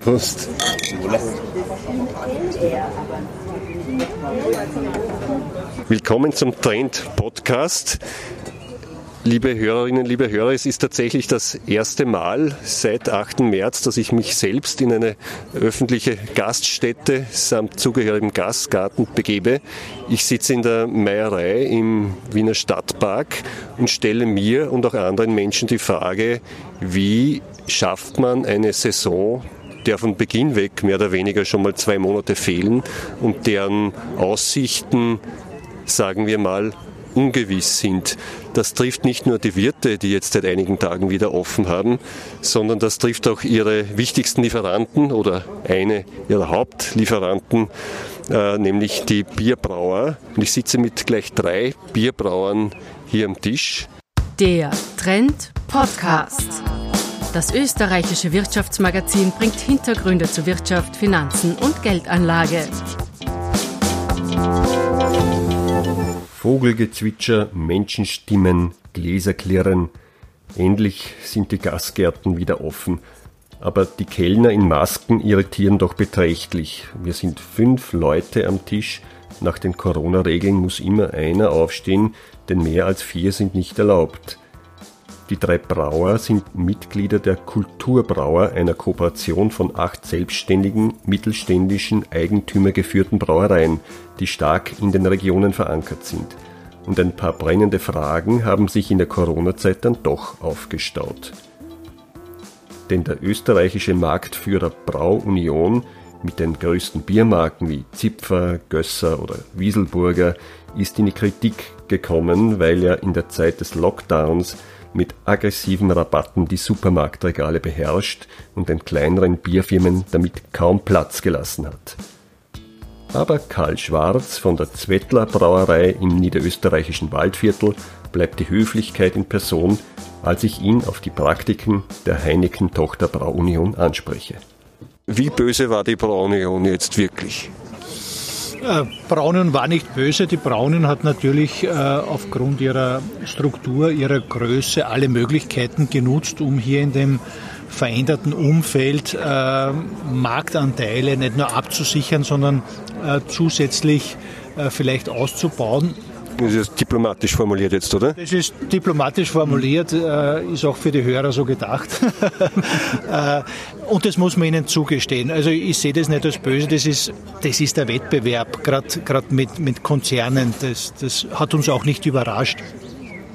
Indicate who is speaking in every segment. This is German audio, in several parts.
Speaker 1: Prost. Willkommen zum Trend Podcast. Liebe Hörerinnen, liebe Hörer, es ist tatsächlich das erste Mal seit 8. März, dass ich mich selbst in eine öffentliche Gaststätte samt zugehörigem Gastgarten begebe. Ich sitze in der Meierei im Wiener Stadtpark und stelle mir und auch anderen Menschen die Frage, wie schafft man eine Saison der von Beginn weg mehr oder weniger schon mal zwei Monate fehlen und deren Aussichten, sagen wir mal, ungewiss sind. Das trifft nicht nur die Wirte, die jetzt seit einigen Tagen wieder offen haben, sondern das trifft auch ihre wichtigsten Lieferanten oder eine ihrer Hauptlieferanten, äh, nämlich die Bierbrauer. Und ich sitze mit gleich drei Bierbrauern hier am Tisch.
Speaker 2: Der Trend Podcast. Das österreichische Wirtschaftsmagazin bringt Hintergründe zu Wirtschaft, Finanzen und Geldanlage.
Speaker 1: Vogelgezwitscher, Menschenstimmen, Gläserklirren. Endlich sind die Gastgärten wieder offen. Aber die Kellner in Masken irritieren doch beträchtlich. Wir sind fünf Leute am Tisch. Nach den Corona-Regeln muss immer einer aufstehen, denn mehr als vier sind nicht erlaubt. Die drei Brauer sind Mitglieder der Kulturbrauer, einer Kooperation von acht selbstständigen, mittelständischen, eigentümergeführten Brauereien, die stark in den Regionen verankert sind. Und ein paar brennende Fragen haben sich in der Corona-Zeit dann doch aufgestaut. Denn der österreichische Marktführer Brauunion mit den größten Biermarken wie Zipfer, Gösser oder Wieselburger ist in die Kritik gekommen, weil er in der Zeit des Lockdowns mit aggressiven Rabatten die Supermarktregale beherrscht und den kleineren Bierfirmen damit kaum Platz gelassen hat. Aber Karl Schwarz von der Zwettler Brauerei im niederösterreichischen Waldviertel bleibt die Höflichkeit in Person, als ich ihn auf die Praktiken der Heineken-Tochter Brauunion anspreche. Wie böse war die Brauunion jetzt wirklich?
Speaker 3: Äh, Braunen war nicht böse. Die Braunen hat natürlich äh, aufgrund ihrer Struktur, ihrer Größe alle Möglichkeiten genutzt, um hier in dem veränderten Umfeld äh, Marktanteile nicht nur abzusichern, sondern äh, zusätzlich äh, vielleicht auszubauen.
Speaker 1: Das ist diplomatisch formuliert jetzt, oder?
Speaker 3: Das ist diplomatisch formuliert, äh, ist auch für die Hörer so gedacht. äh, und das muss man ihnen zugestehen. Also ich sehe das nicht als böse, das ist, das ist der Wettbewerb, gerade mit, mit Konzernen. Das, das hat uns auch nicht überrascht.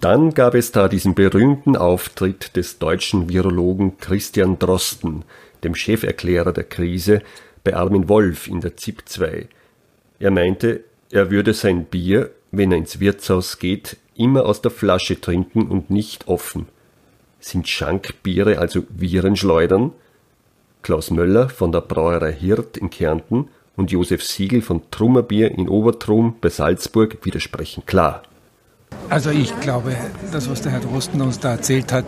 Speaker 1: Dann gab es da diesen berühmten Auftritt des deutschen Virologen Christian Drosten, dem Cheferklärer der Krise, bei Armin Wolf in der ZIP 2. Er meinte, er würde sein Bier wenn er ins Wirtshaus geht, immer aus der Flasche trinken und nicht offen. Sind Schankbiere also Virenschleudern? Klaus Möller von der Brauerei Hirt in Kärnten und Josef Siegel von Trummerbier in Obertrum bei Salzburg widersprechen klar.
Speaker 4: Also ich glaube, das, was der Herr Drosten uns da erzählt hat,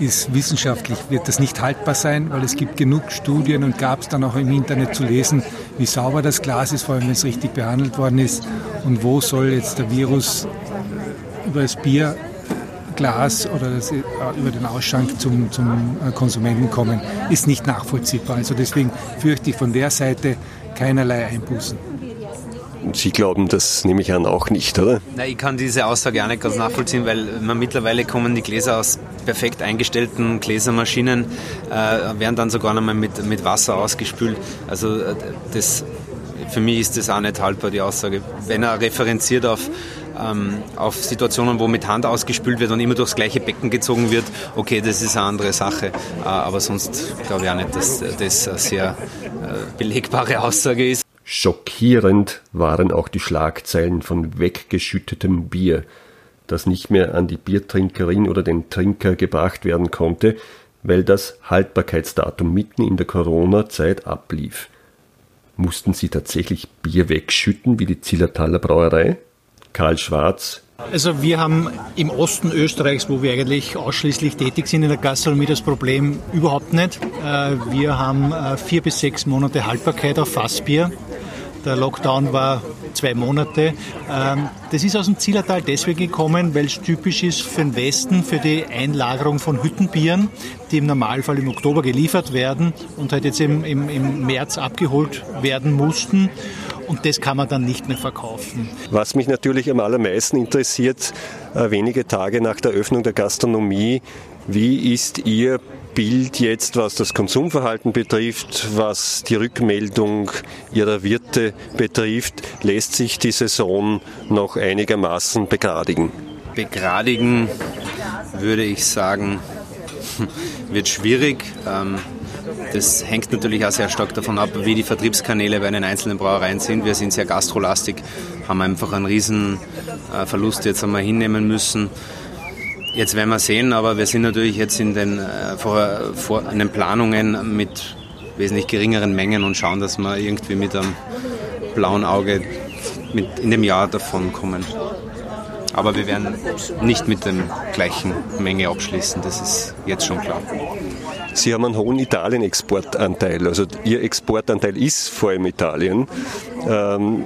Speaker 4: ist wissenschaftlich, wird das nicht haltbar sein, weil es gibt genug Studien und gab es dann auch im Internet zu lesen, wie sauber das Glas ist, vor allem wenn es richtig behandelt worden ist und wo soll jetzt der Virus über das Bierglas oder das, äh, über den Ausschank zum, zum äh, Konsumenten kommen, ist nicht nachvollziehbar. Also deswegen fürchte ich von der Seite keinerlei Einbußen.
Speaker 1: Sie glauben das nehme ich an auch nicht, oder?
Speaker 5: Nein, ich kann diese Aussage auch nicht ganz nachvollziehen, weil man mittlerweile kommen die Gläser aus perfekt eingestellten Gläsermaschinen, äh, werden dann sogar nochmal mit, mit Wasser ausgespült. Also äh, das, für mich ist das auch nicht haltbar, die Aussage. Wenn er referenziert auf, ähm, auf Situationen, wo mit Hand ausgespült wird und immer durchs gleiche Becken gezogen wird, okay, das ist eine andere Sache. Äh, aber sonst glaube ich auch nicht, dass das eine sehr äh, belegbare Aussage ist.
Speaker 1: Schockierend waren auch die Schlagzeilen von weggeschüttetem Bier, das nicht mehr an die Biertrinkerin oder den Trinker gebracht werden konnte, weil das Haltbarkeitsdatum mitten in der Corona-Zeit ablief. Mussten sie tatsächlich Bier wegschütten wie die Zillertaler Brauerei? Karl Schwarz.
Speaker 3: Also wir haben im Osten Österreichs, wo wir eigentlich ausschließlich tätig sind in der Gastronomie, das Problem überhaupt nicht. Äh, wir haben äh, vier bis sechs Monate Haltbarkeit auf Fassbier. Der Lockdown war zwei Monate. Ähm, das ist aus dem Zillertal deswegen gekommen, weil es typisch ist für den Westen, für die Einlagerung von Hüttenbieren, die im Normalfall im Oktober geliefert werden und halt jetzt im, im, im März abgeholt werden mussten und das kann man dann nicht mehr verkaufen.
Speaker 1: Was mich natürlich am allermeisten interessiert, äh, wenige Tage nach der Öffnung der Gastronomie, wie ist Ihr Bild jetzt, was das Konsumverhalten betrifft, was die Rückmeldung Ihrer Wirte betrifft? Lässt sich die Saison noch einigermaßen begradigen?
Speaker 5: Begradigen würde ich sagen, wird schwierig. Ähm, das hängt natürlich auch sehr stark davon ab, wie die Vertriebskanäle bei den einzelnen Brauereien sind. Wir sind sehr gastrolastig, haben einfach einen riesen äh, Verlust jetzt einmal hinnehmen müssen. Jetzt werden wir sehen, aber wir sind natürlich jetzt in den, äh, vor, vor, in den Planungen mit wesentlich geringeren Mengen und schauen, dass wir irgendwie mit einem blauen Auge mit in dem Jahr davon kommen. Aber wir werden nicht mit der gleichen Menge abschließen, das ist jetzt schon klar.
Speaker 1: Sie haben einen hohen Italien-Exportanteil. Also Ihr Exportanteil ist vor allem Italien. Ähm,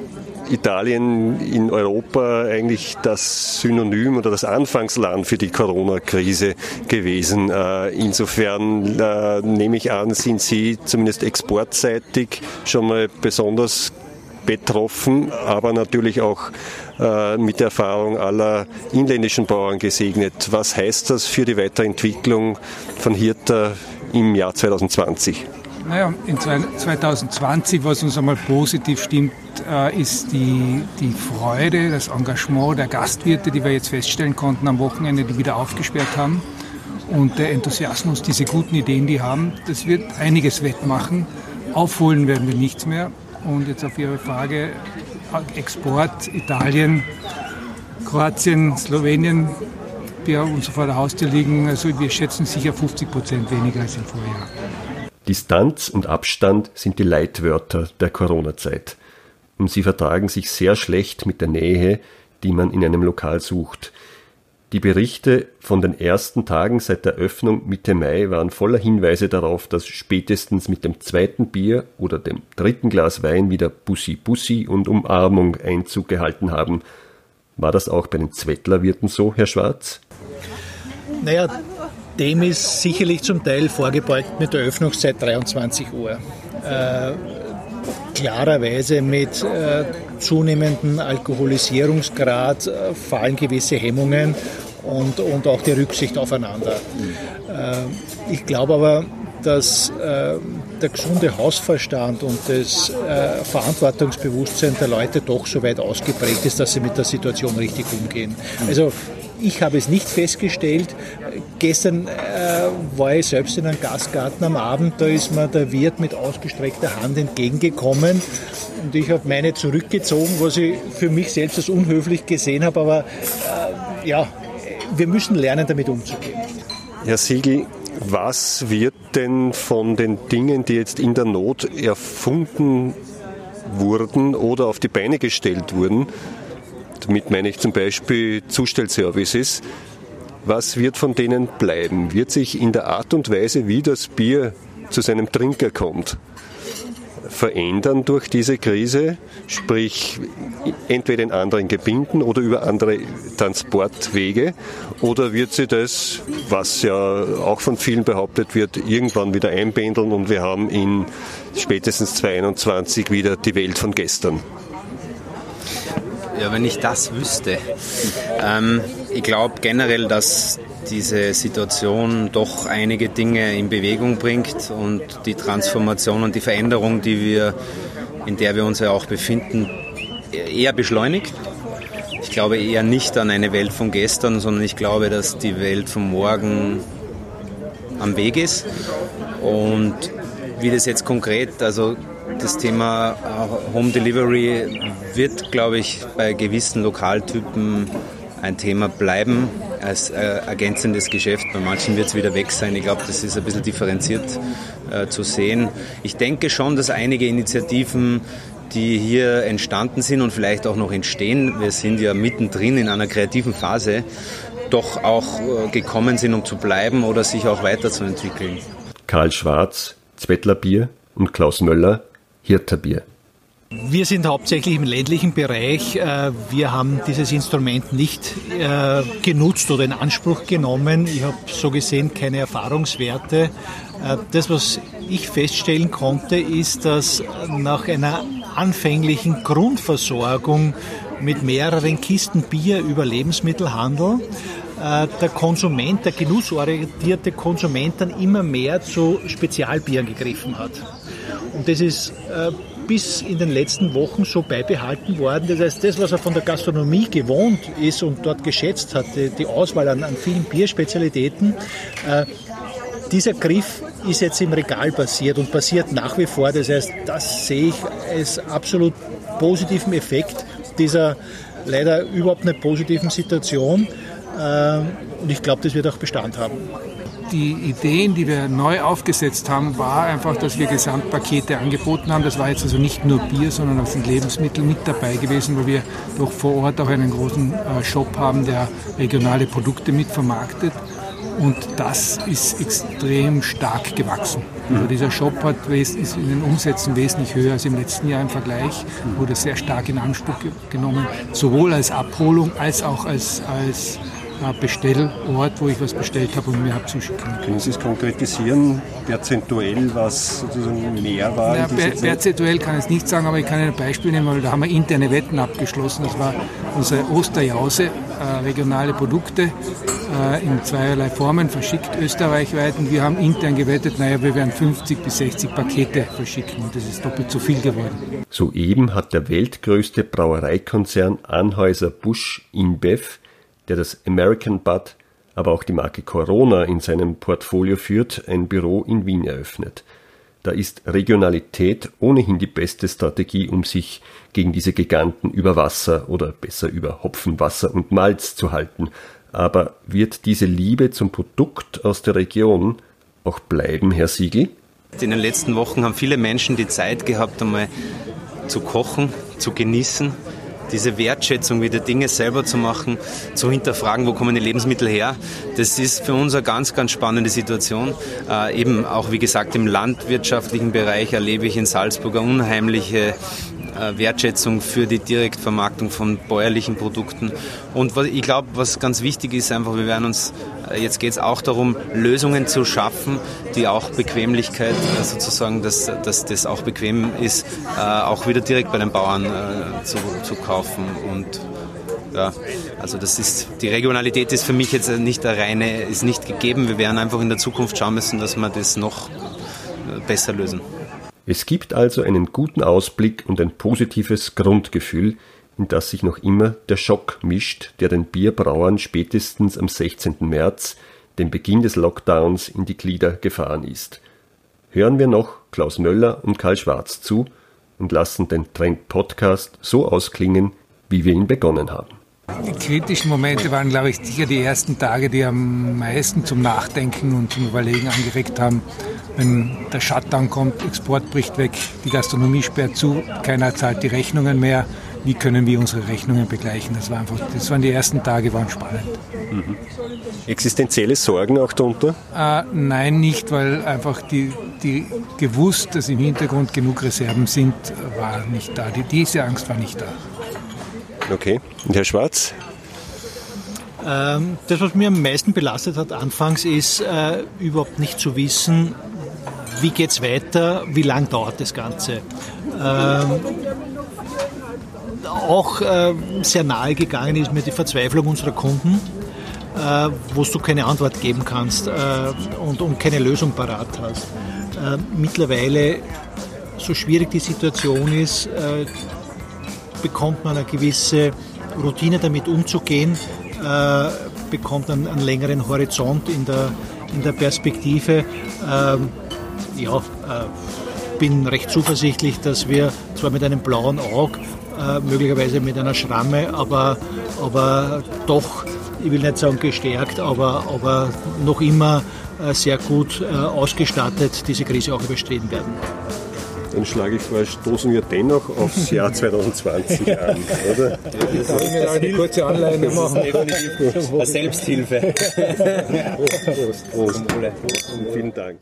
Speaker 1: Italien in Europa eigentlich das Synonym oder das Anfangsland für die Corona-Krise gewesen. Äh, insofern äh, nehme ich an, sind Sie zumindest exportseitig schon mal besonders betroffen, aber natürlich auch äh, mit der Erfahrung aller inländischen Bauern gesegnet. Was heißt das für die Weiterentwicklung von Hirta im Jahr 2020?
Speaker 4: Naja, in 2020, was uns einmal positiv stimmt, äh, ist die, die Freude, das Engagement der Gastwirte, die wir jetzt feststellen konnten am Wochenende, die wieder aufgesperrt haben. Und der Enthusiasmus, diese guten Ideen, die haben, das wird einiges wettmachen. Aufholen werden wir nichts mehr. Und jetzt auf Ihre Frage, Export, Italien, Kroatien, Slowenien, die uns vor der Haustür liegen. Also wir schätzen sicher 50 Prozent weniger als im Vorjahr.
Speaker 1: Distanz und Abstand sind die Leitwörter der Corona-Zeit. Und sie vertragen sich sehr schlecht mit der Nähe, die man in einem Lokal sucht. Die Berichte von den ersten Tagen seit der Öffnung Mitte Mai waren voller Hinweise darauf, dass spätestens mit dem zweiten Bier oder dem dritten Glas Wein wieder Bussi Bussi und Umarmung Einzug gehalten haben. War das auch bei den Zwettlerwirten so, Herr Schwarz?
Speaker 3: Naja, dem ist sicherlich zum Teil vorgebeugt mit der Öffnungszeit 23 Uhr. Äh, klarerweise mit äh, zunehmendem Alkoholisierungsgrad äh, fallen gewisse Hemmungen und, und auch die Rücksicht aufeinander. Äh, ich glaube aber, dass äh, der gesunde Hausverstand und das äh, Verantwortungsbewusstsein der Leute doch so weit ausgeprägt ist, dass sie mit der Situation richtig umgehen. Also ich habe es nicht festgestellt. Gestern äh, war ich selbst in einem Gastgarten am Abend, da ist mir der Wirt mit ausgestreckter Hand entgegengekommen und ich habe meine zurückgezogen, was ich für mich selbst als unhöflich gesehen habe, aber äh, ja, wir müssen lernen, damit umzugehen.
Speaker 1: Herr Siegel, was wird denn von den Dingen, die jetzt in der Not erfunden wurden oder auf die Beine gestellt wurden, damit meine ich zum Beispiel Zustellservices, was wird von denen bleiben? Wird sich in der Art und Weise, wie das Bier zu seinem Trinker kommt, verändern durch diese Krise, sprich entweder in anderen Gebinden oder über andere Transportwege, oder wird sie das, was ja auch von vielen behauptet wird, irgendwann wieder einpendeln und wir haben in spätestens 2021 wieder die Welt von gestern?
Speaker 5: Ja, wenn ich das wüsste. Ähm, ich glaube generell, dass diese Situation doch einige Dinge in Bewegung bringt und die Transformation und die Veränderung, die wir, in der wir uns ja auch befinden, eher beschleunigt. Ich glaube eher nicht an eine Welt von gestern, sondern ich glaube, dass die Welt von morgen am Weg ist. Und wie das jetzt konkret, also das Thema Home Delivery wird, glaube ich, bei gewissen Lokaltypen ein Thema bleiben als äh, ergänzendes Geschäft. Bei manchen wird es wieder weg sein. Ich glaube, das ist ein bisschen differenziert äh, zu sehen. Ich denke schon, dass einige Initiativen die hier entstanden sind und vielleicht auch noch entstehen, wir sind ja mittendrin in einer kreativen Phase, doch auch äh, gekommen sind, um zu bleiben oder sich auch weiterzuentwickeln.
Speaker 1: Karl Schwarz, Zwettler Bier und Klaus Möller, Hirter Bier.
Speaker 3: Wir sind hauptsächlich im ländlichen Bereich. Äh, wir haben dieses Instrument nicht äh, genutzt oder in Anspruch genommen. Ich habe so gesehen keine Erfahrungswerte. Äh, das, was ich feststellen konnte, ist, dass nach einer anfänglichen Grundversorgung mit mehreren Kisten Bier über Lebensmittelhandel der Konsument, der genussorientierte Konsument dann immer mehr zu Spezialbieren gegriffen hat. Und das ist bis in den letzten Wochen so beibehalten worden. Das heißt, das, was er von der Gastronomie gewohnt ist und dort geschätzt hat, die Auswahl an, an vielen Bierspezialitäten, äh, dieser Griff ist jetzt im Regal passiert und passiert nach wie vor. Das heißt, das sehe ich als absolut positiven Effekt dieser leider überhaupt nicht positiven Situation. Äh, und ich glaube, das wird auch Bestand haben
Speaker 4: die Ideen, die wir neu aufgesetzt haben, war einfach, dass wir Gesamtpakete angeboten haben. Das war jetzt also nicht nur Bier, sondern auch sind Lebensmittel mit dabei gewesen, weil wir doch vor Ort auch einen großen äh, Shop haben, der regionale Produkte mitvermarktet. Und das ist extrem stark gewachsen. Also dieser Shop hat, ist in den Umsätzen wesentlich höher als im letzten Jahr im Vergleich, wurde sehr stark in Anspruch genommen, sowohl als Abholung als auch als, als Bestellort, wo ich was bestellt habe und mir habe zuschicken
Speaker 1: können. Sie es konkretisieren, perzentuell, was sozusagen mehr war?
Speaker 4: Ja, perzentuell kann ich es nicht sagen, aber ich kann ein Beispiel nehmen, weil da haben wir interne Wetten abgeschlossen. Das war unsere Osterjause, äh, regionale Produkte äh, in zweierlei Formen verschickt österreichweit und wir haben intern gewettet, naja, wir werden 50 bis 60 Pakete verschicken und das ist doppelt so viel geworden.
Speaker 1: Soeben hat der weltgrößte Brauereikonzern Anhäuser Busch InBev der das American Bud, aber auch die Marke Corona in seinem Portfolio führt, ein Büro in Wien eröffnet. Da ist Regionalität ohnehin die beste Strategie, um sich gegen diese Giganten über Wasser oder besser über Hopfen, Wasser und Malz zu halten. Aber wird diese Liebe zum Produkt aus der Region auch bleiben, Herr Siegel?
Speaker 5: In den letzten Wochen haben viele Menschen die Zeit gehabt, einmal zu kochen, zu genießen, diese Wertschätzung wieder Dinge selber zu machen, zu hinterfragen, wo kommen die Lebensmittel her, das ist für uns eine ganz, ganz spannende Situation. Äh, eben auch, wie gesagt, im landwirtschaftlichen Bereich erlebe ich in Salzburg eine unheimliche Wertschätzung für die Direktvermarktung von bäuerlichen Produkten. Und ich glaube, was ganz wichtig ist, einfach, wir werden uns, äh, jetzt geht es auch darum, Lösungen zu schaffen, die auch Bequemlichkeit äh, sozusagen, dass, dass das auch bequem ist, auch wieder direkt bei den Bauern zu, zu kaufen und ja, also das ist, die Regionalität ist für mich jetzt nicht der reine, ist nicht gegeben. Wir werden einfach in der Zukunft schauen müssen, dass wir das noch besser lösen.
Speaker 1: Es gibt also einen guten Ausblick und ein positives Grundgefühl, in das sich noch immer der Schock mischt, der den Bierbrauern spätestens am 16. März, dem Beginn des Lockdowns, in die Glieder gefahren ist. Hören wir noch Klaus Möller und Karl Schwarz zu und lassen den Trend Podcast so ausklingen, wie wir ihn begonnen haben.
Speaker 4: Die kritischen Momente waren, glaube ich, sicher die ersten Tage, die am meisten zum Nachdenken und zum Überlegen angeregt haben. Wenn der Shutdown kommt, Export bricht weg, die Gastronomie sperrt zu, keiner zahlt die Rechnungen mehr. Wie können wir unsere Rechnungen begleichen? Das, war einfach, das waren die ersten Tage, waren spannend.
Speaker 1: Mhm. Existenzielle Sorgen auch darunter?
Speaker 4: Äh, nein, nicht, weil einfach die, die gewusst, dass im Hintergrund genug Reserven sind, war nicht da. Die, diese Angst war nicht da.
Speaker 1: Okay. Und Herr Schwarz?
Speaker 3: Ähm, das, was mir am meisten belastet hat anfangs, ist äh, überhaupt nicht zu wissen, wie geht es weiter, wie lang dauert das Ganze. Ähm, auch äh, sehr nahe gegangen ist mir die Verzweiflung unserer Kunden, äh, wo du keine Antwort geben kannst äh, und, und, keine Lösung parat hast. Äh, mittlerweile, so schwierig die Situation ist, äh, bekommt man eine gewisse Routine damit umzugehen, äh, bekommt einen, einen, längeren Horizont in der, in der Perspektive. Ähm, ja, äh, bin recht zuversichtlich, dass wir zwar mit einem blauen Auge, äh, möglicherweise mit einer Schramme, aber, aber doch, ich will nicht sagen gestärkt, aber, aber noch immer äh, sehr gut äh, ausgestattet diese Krise auch überstehen werden
Speaker 1: dann schlage ich vor, stoßen wir dennoch aufs Jahr 2020 an, oder?
Speaker 4: Ich kann mir eine kurze Anleihe machen.
Speaker 5: Selbsthilfe.
Speaker 1: Prost, Prost, Prost. Und vielen Dank.